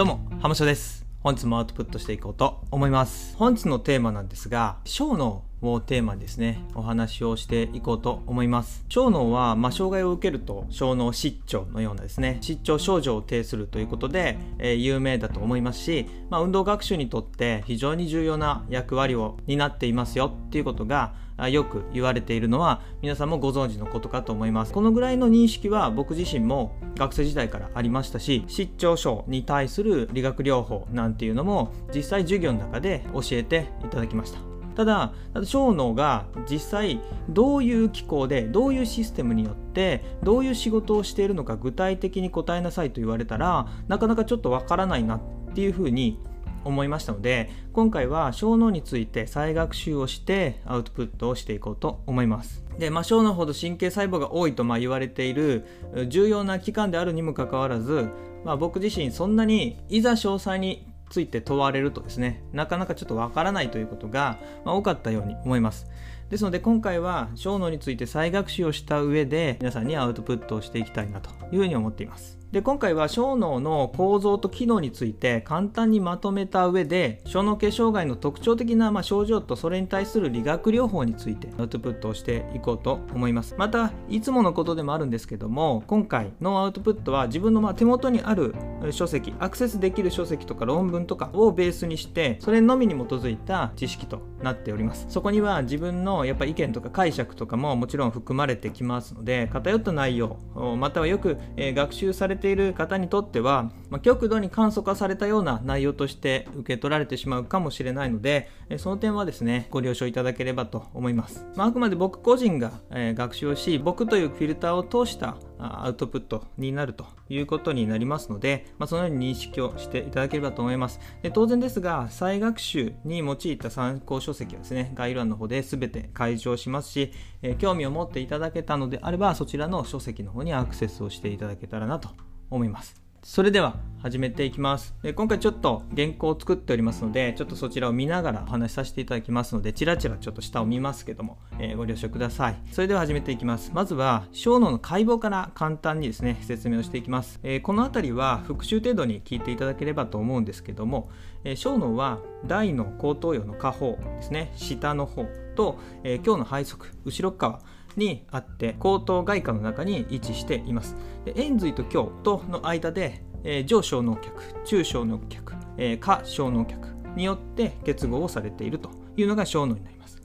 どうも、浜翔です。本日もアウトプットしていこうと思います。本日のテーマなんですが、ショーのをテーマにですね、お話をしていこうと思います。小脳は、まあ、障害を受けると小脳失調のようなですね、失調症状を呈するということで、えー有名だと思いますし、まあ、運動学習にとって非常に重要な役割を担っていますよ。っていうことが、よく言われているのは皆さんもご存知のことかと思います。このぐらいの認識は僕自身も学生時代からありましたし失調症に対する理学療法なんていうのも実際授業の中で教えていただきました。ただ小脳が実際どういう機構でどういうシステムによってどういう仕事をしているのか具体的に答えなさいと言われたらなかなかちょっとわからないなっていうふうに思いましたので今回は小脳について再学習をしてアウトプットをしていこうと思います。で、まあ、小脳ほど神経細胞が多いとまあ言われている重要な器官であるにもかかわらず、まあ、僕自身そんなにいざ詳細について問われるとですねなかなかちょっとわからないということが、まあ、多かったように思います。ですので今回は小脳について再学習をした上で皆さんにアウトプットをしていきたいなというふうに思っています。で今回は小脳の構造と機能について簡単にまとめた上で小脳系障害の特徴的なまあ症状とそれに対する理学療法についてアウトプットをしていこうと思います。またいつものことでもあるんですけども今回のアウトプットは自分のまあ手元にある書籍アクセスできる書籍とか論文とかをベースにしてそれのみに基づいた知識となっております。そこには自分のやっぱ意見とか解釈とかももちろん含まれてきますので偏った内容またはよく、学習されてている方にとっては、まあ、極度に簡素化されたような内容として受け取られてしまうかもしれないので、えその点はですねご了承いただければと思います、まあ、あくまで僕個人が、え学習をし僕というフィルターを通したアウトプットになるということになりますので、まあ、そのように認識をしていただければと思います。で当然ですが再学習に用いた参考書籍はですね概要欄の方で全て開示をしますし、え興味を持っていただけたのであればそちらの書籍の方にアクセスをしていただけたらなと思います。それでは始めていきます。で今回ちょっと原稿を作っておりますのでちょっとそちらを見ながらお話しさせていただきますのでチラチラちょっと下を見ますけども、えーご了承ください。それでは始めていきます。まずは小脳の解剖から簡単にですね説明をしていきます、えーこの辺りは復習程度に聞いていただければと思うんですけども、えー小脳は大の後頭葉の下方ですね下の方と、えー、今日の背側後ろ側にあって後頭外科の中に位置しています。で円髄と胸との間で、えー上小脳脚中小脳脚、えー下小脳脚によって結合をされているというのが小脳になります。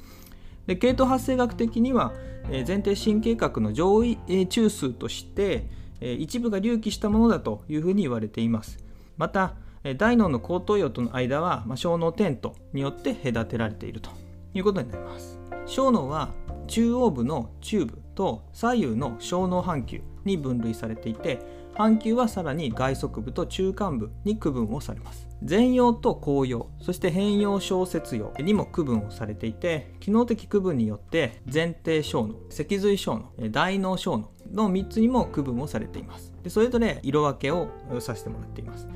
で系統発生学的には、えー前庭神経核の上位、えー中枢として、えー一部が隆起したものだというふうに言われています。またえー大脳の後頭葉との間は、まあ、小脳テントによって隔てられているということになります。小脳は中央部の中部と左右の小脳半球に分類されていて半球はさらに外側部と中間部に区分をされます。前葉と後葉そして変葉小節葉にも区分をされていて機能的区分によって前庭小脳脊髄小脳大脳小脳の3つにも区分をされています。でそれぞれ色分けをさせてもらっています。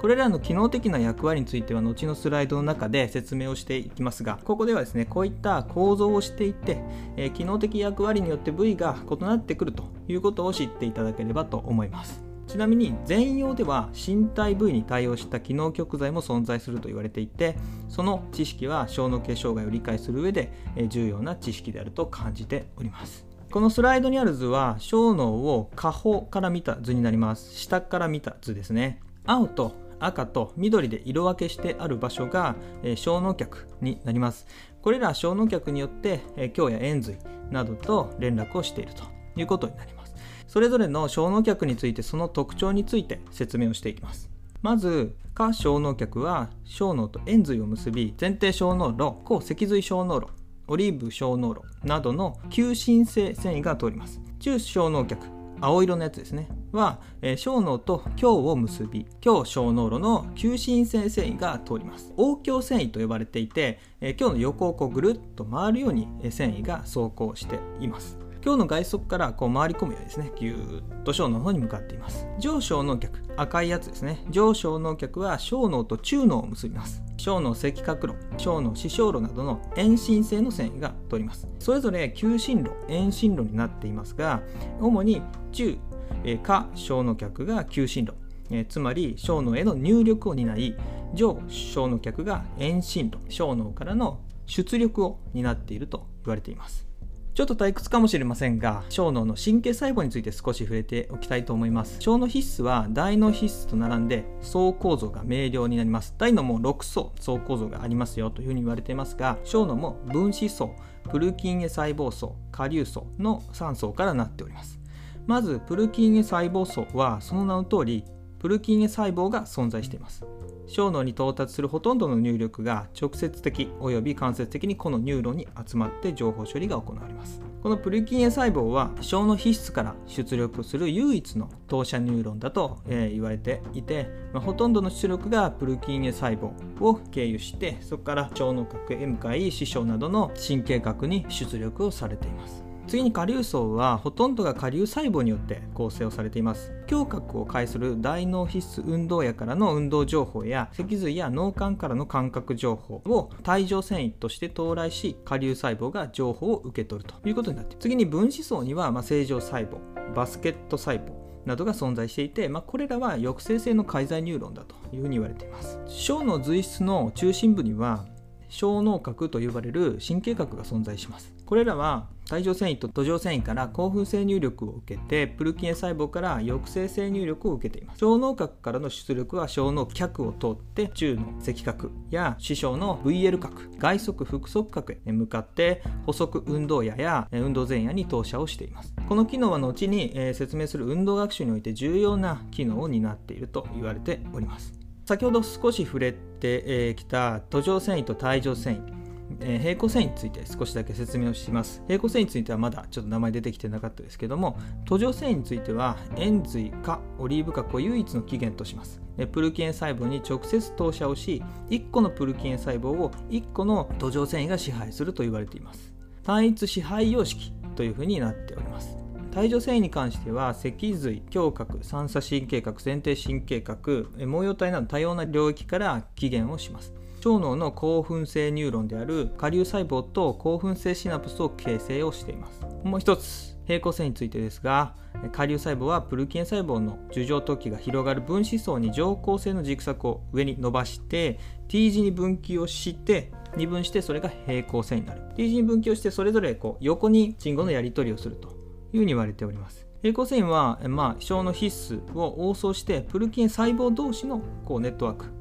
これらの機能的な役割については後のスライドの中で説明をしていきますがここではですねこういった構造をしていて、えー機能的役割によって部位が異なってくるということを知っていただければと思います。ちなみに全容では身体部位に対応した機能極材も存在すると言われていてその知識は小脳系障害を理解する上で重要な知識であると感じております。このスライドにある図は小脳を下方から見た図になります。下から見た図ですね。青と赤と緑で色分けしてある場所が、えー小脳脚になります。これら小脳脚によって、えー胸や円髄などと連絡をしているということになります。それぞれの小脳脚についてその特徴について説明をしていきます。まず下小脳脚は小脳と円髄を結び前庭小脳路後脊髄小脳路オリーブ小脳路などの球心性繊維が通ります。中小脳脚青色のやつですね。は、えー小脳と胸を結び胸小脳路の球心性繊維が通ります。横胸繊維と呼ばれていて、えー胸の横をこうぐるっと回るようにえ繊維が走行しています。今日の外側からこう回り込むようにですねぎゅーっと小脳の方に向かっています。上小脳脚赤いやつですね。上小脳脚は小脳と中脳を結びます。小脳赤角路小脳視床路などの遠心性の線維が通ります。それぞれ急進路遠進路になっていますが主に中え下小脳脚が急進路。え、つまり小脳への入力を担い上小脳脚が遠心路。小脳からの出力を担っていると言われています。ちょっと退屈かもしれませんが小脳の神経細胞について少し触れておきたいと思います。小脳皮質は大脳皮質と並んで層構造が明瞭になります。大脳も6層層構造がありますよというふうに言われていますが小脳も分子層プルキンゲ細胞層下流層の3層からなっております。まずプルキンゲ細胞層はその名の通りプルキンゲ細胞が存在しています。小脳に到達するほとんどの入力が直接的および間接的にこのニューロンに集まって情報処理が行われます。このプルキンエ細胞は小脳皮質から出力する唯一の投射ニューロンだと、え言われていて、まあ、ほとんどの出力がプルキンエ細胞を経由してそこから小脳核へ向かい視床などの神経核に出力をされています。次に顆粒層はほとんどが顆粒細胞によって構成をされています。橋核を介する大脳皮質運動野からの運動情報や脊髄や脳幹からの感覚情報を苔状線維として到来し顆粒細胞が情報を受け取るということになって次に分子層には、ま星状細胞バスケット細胞などが存在していて、まあ、これらは抑制性の介在ニューロンだというふうに言われています。小の髄質の中心部には小脳核と呼ばれる神経核が存在します。これらは帯状繊維と土壌繊維から興奮性入力を受けてプルキン細胞から抑制性入力を受けています。小脳核からの出力は小脳脚を通って中の赤核や視床の VL 核外側腹側核へ向かって補足運動野や運動前野に投射をしています。この機能は後に説明する運動学習において重要な機能を担っていると言われております。先ほど少し触れてきた土壌繊維と帯状繊維。えー、平行線について少しだけ説明をします。平行線についてはまだちょっと名前出てきてなかったですけども、途上線については塩髄かオリーブ核を唯一の起源とします。プルキエン細胞に直接投射をし、1個のプルキエン細胞を1個の土壌繊維が支配すると言われています。単一支配様式というふうになっております。帯状繊維に関しては脊髄、胸郭、三叉神経核、前庭神経核、毛様体など多様な領域から起源をします。腸脳の興奮性ニューロンである下流細胞と興奮性シナプスを形成をしています。もう一つ平行線についてですが下流細胞はプルキン細胞の樹状突起が広がる分子層に上行性の軸索を上に伸ばして T 字に分岐をして二分してそれが平行線になる。T 字に分岐をしてそれぞれこう横に信号のやり取りをするというふうに言われております。平行線は、まあ、小の必須を応送してプルキン細胞同士のこうネットワーク。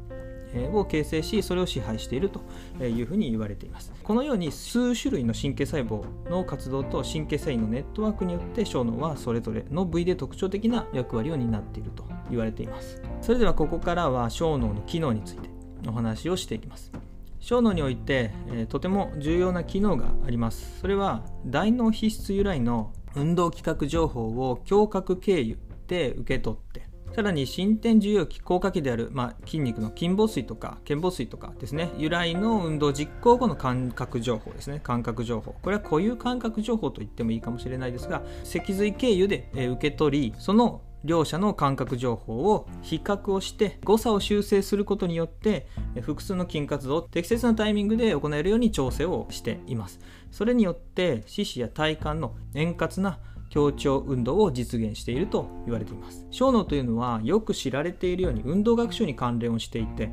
を形成しそれを支配しているというふうに言われています。このように数種類の神経細胞の活動と神経繊維のネットワークによって小脳はそれぞれの部位で特徴的な役割を担っていると言われています。それではここからは小脳の機能についてお話をしていきます。小脳において、えとても重要な機能があります。それは大脳皮質由来の運動規格情報を胸郭経由で受け取ってさらに伸展重要期効果器である、まあ、筋肉の筋房水とか腱房水とかですね由来の運動実行後の感覚情報ですね。感覚情報。これは固有感覚情報と言ってもいいかもしれないですが脊髄経由で受け取りその両者の感覚情報を比較をして誤差を修正することによって複数の筋活動を適切なタイミングで行えるように調整をしています。それによって四肢や体幹の円滑な協調運動を実現していると言われています。小脳というのはよく知られているように運動学習に関連をしていて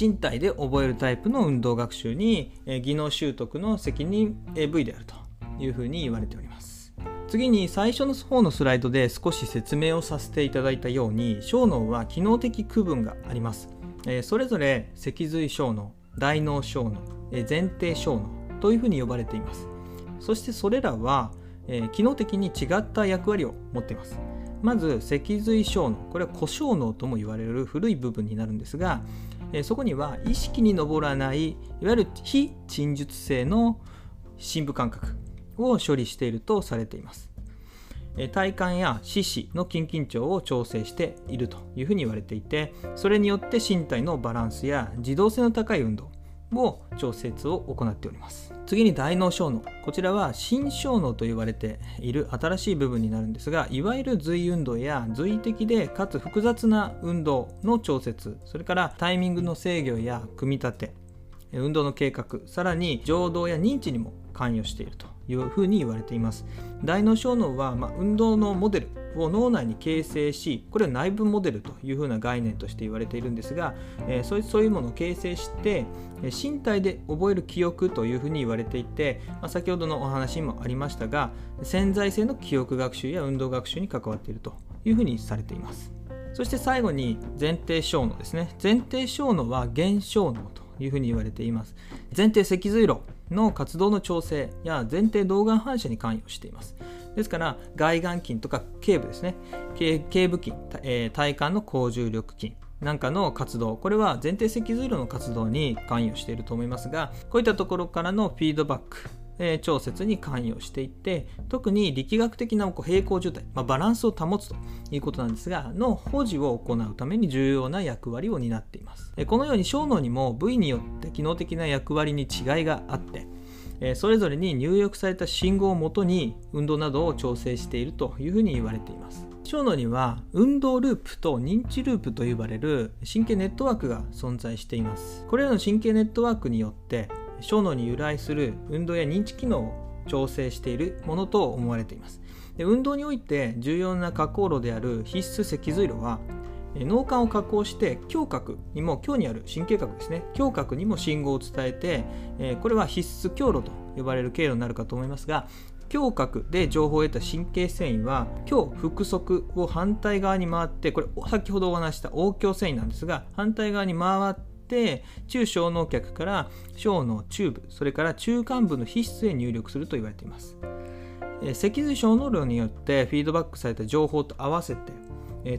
身体で覚えるタイプの運動学習に技能習得の責任部位であるというふうに言われております。次に最初の方のスライドで少し説明をさせていただいたように小脳は機能的区分があります。それぞれ脊髄小脳大脳小脳前庭小脳というふうに呼ばれています。そしてそれらはえー、機能的に違った役割を持っています。まず脊髄小脳これは古小脳とも言われる古い部分になるんですが、えー、そこには意識に上らないいわゆる非陳述性の深部感覚を処理しているとされています。体幹や四肢の筋緊張を調整しているというふうに言われていてそれによって身体のバランスや自動性の高い運動を調節を行っております。次に大脳小脳。こちらは新小脳と言われている新しい部分になるんですがいわゆる髄運動や髄的でかつ複雑な運動の調節。それからタイミングの制御や組み立て。運動の計画。さらに情動や認知にも関与しているというふうに言われています。大脳小脳は、ま運動のモデル。を脳内に形成しこれを内部モデルというふうな概念として言われているんですが、えー、そういうものを形成して身体で覚える記憶というふうに言われていて、まあ、先ほどのお話にもありましたが潜在性の記憶学習や運動学習に関わっているというふうにされています。そして最後に前提小脳ですね。前提小脳は現象脳というふうに言われています。前提脊髄路の活動の調整や前提動眼反射に関与しています。ですから外眼筋とか頸部ですね。頸部筋、えー、体幹の高重力筋なんかの活動。これは前提脊髄路の活動に関与していると思いますがこういったところからのフィードバックえ調節に関与していって特に力学的な平行状態、まあ、バランスを保つということなんですがの保持を行うために重要な役割を担っています。このように小脳にも部位によって機能的な役割に違いがあってそれぞれに入力された信号をもとに運動などを調整しているというふうに言われています。小脳には運動ループと認知ループと呼ばれる神経ネットワークが存在しています。これらの神経ネットワークによって小脳に由来する運動や認知機能を調整しているものと思われています。で運動において重要な加工路である必須脊髄路は脳幹を加工して胸郭にも胸にある神経核ですね。胸郭にも信号を伝えてこれは必須経路と呼ばれる経路になるかと思いますが胸郭で情報を得た神経繊維は胸腹側を反対側に回ってこれ先ほどお話した応胸繊維なんですが反対側に回って中小脳脚から小脳中部それから中間部の皮質へ入力すると言われています。脊髄小脳量によってフィードバックされた情報と合わせて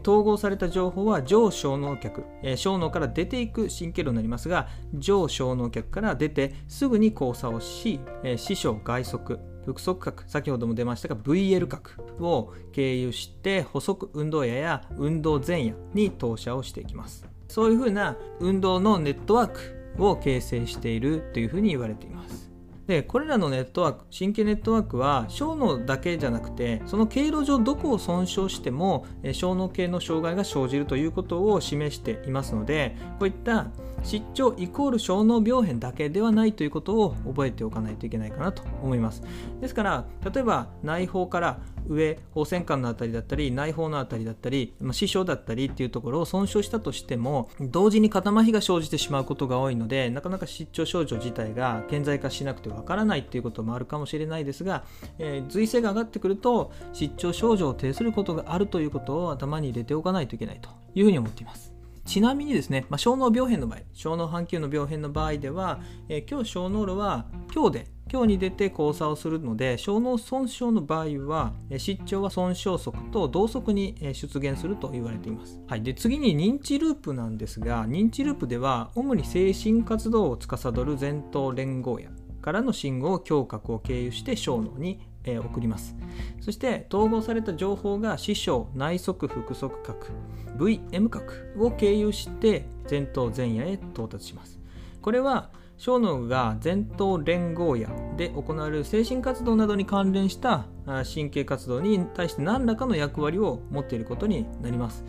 統合された情報は上小脳脚小脳から出ていく神経路になりますが上小脳脚から出てすぐに交差をし視小外側腹側角先ほども出ましたが VL 角を経由して補足運動野や運動前野に投射をしていきます。そういうふうな運動のネットワークを形成しているというふうに言われています。でこれらのネットワーク神経ネットワークは小脳だけじゃなくてその経路上どこを損傷しても小脳系の障害が生じるということを示していますのでこういった失調イコール小脳病変だけではないということを覚えておかないといけないかなと思います。ですから例えば内包から上放線管のあたりだったり内包のあたりだったり、まあ、視床だったりっていうところを損傷したとしても同時に肩麻痺が生じてしまうことが多いのでなかなか失調症状自体が顕在化しなくてはわからないっていうこともあるかもしれないですが、えー、随性が上がってくると失調症状を呈することがあるということを頭に入れておかないといけないというふうに思っています。ちなみにですね、まあ、小脳病変の場合、小脳半球の病変の場合では、えー、今日小脳路は今日で今日に出て交差をするので小脳損傷の場合は失調は損傷側と同側に出現すると言われています、はい、で次に認知ループなんですが認知ループでは主に精神活動を司る前頭連合野からの信号を胸郭を経由して小脳に送ります。そして統合された情報が視床内側腹側核 VM 核を経由して前頭前野へ到達します。これは小脳が前頭連合野で行われる精神活動などに関連した神経活動に対して何らかの役割を持っていることになります。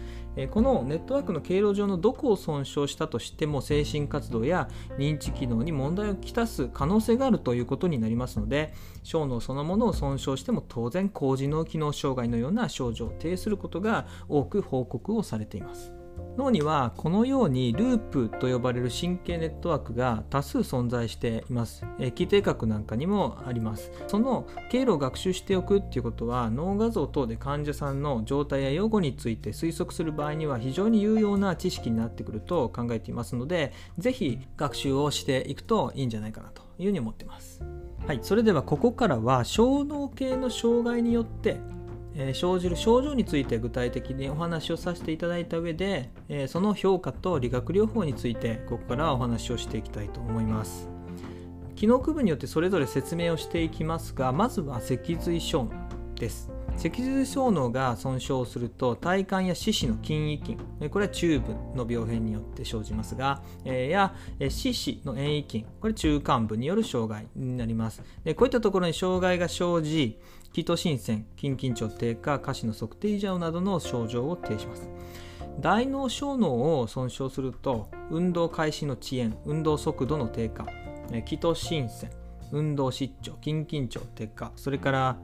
このネットワークの経路上のどこを損傷したとしても精神活動や認知機能に問題をきたす可能性があるということになりますので小脳そのものを損傷しても当然高次脳機能障害のような症状を呈することが多く報告をされています。脳にはこのようにループと呼ばれる神経ネットワークが多数存在しています。え基底核なんかにもあります。その経路を学習しておくっていうことは脳画像等で患者さんの状態や予後について推測する場合には非常に有用な知識になってくると考えていますので、ぜひ学習をしていくといいんじゃないかなというふうに思っています。はい、それではここからは小脳系の障害によってえ生じる症状について具体的にお話をさせていただいた上で、えその評価と理学療法についてここからお話をしていきたいと思います。機能区分によってそれぞれ説明をしていきますがまずは脊髄小脳です。脊髄小脳が損傷すると体幹や四肢の筋位筋これは中部の病変によって生じますが、えや四肢の遠位筋これ中間部による障害になります。でこういったところに障害が生じ気と心線筋緊張低下下肢の測定異常などの症状を呈します。大脳小脳を損傷すると運動開始の遅延運動速度の低下気と心線運動失調筋緊張低下それから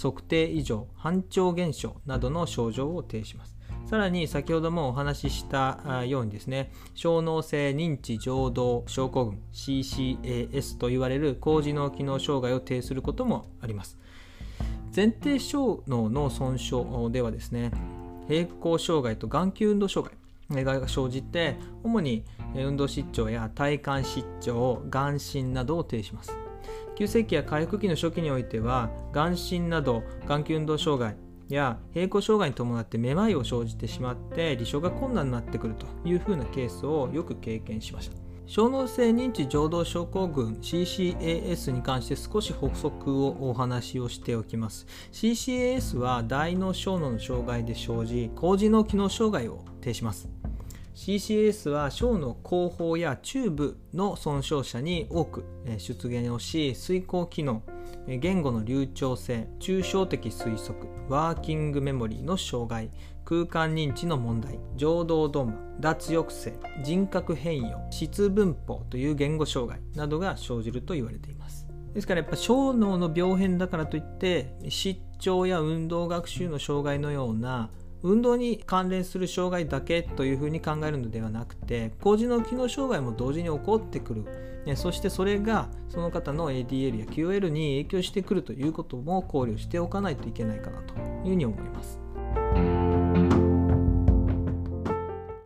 測定異常反調現象などの症状を呈します。さらに先ほどもお話ししたようにですね小脳性認知情動症候群 CCAS と言われる高次脳機能障害を呈することもあります。前提小脳の損傷ではですね平行障害と眼球運動障害が生じて主に運動失調や体幹失調眼神などを呈します。急性期や回復期の初期においては眼神など眼球運動障害や平行障害に伴ってめまいを生じてしまって離床が困難になってくるというふうなケースをよく経験しました。小脳性認知情動症候群 CCAS に関して少し補足をお話をしておきます。CCAS は大脳小脳の障害で生じ高次脳機能障害を呈します。CCAS は小の後方や中部の損傷者に多く出現をし遂行機能言語の流暢性抽象的推測ワーキングメモリーの障害空間認知の問題情動ドンマ脱抑制人格変容質分法という言語障害などが生じると言われていますですからやっぱ小脳の病変だからといって失調や運動学習の障害のような運動に関連する障害だけというふうに考えるのではなくて高次脳機能障害も同時に起こってくるそしてそれがその方の ADL や QL に影響してくるということも考慮しておかないといけないかなというふうに思います。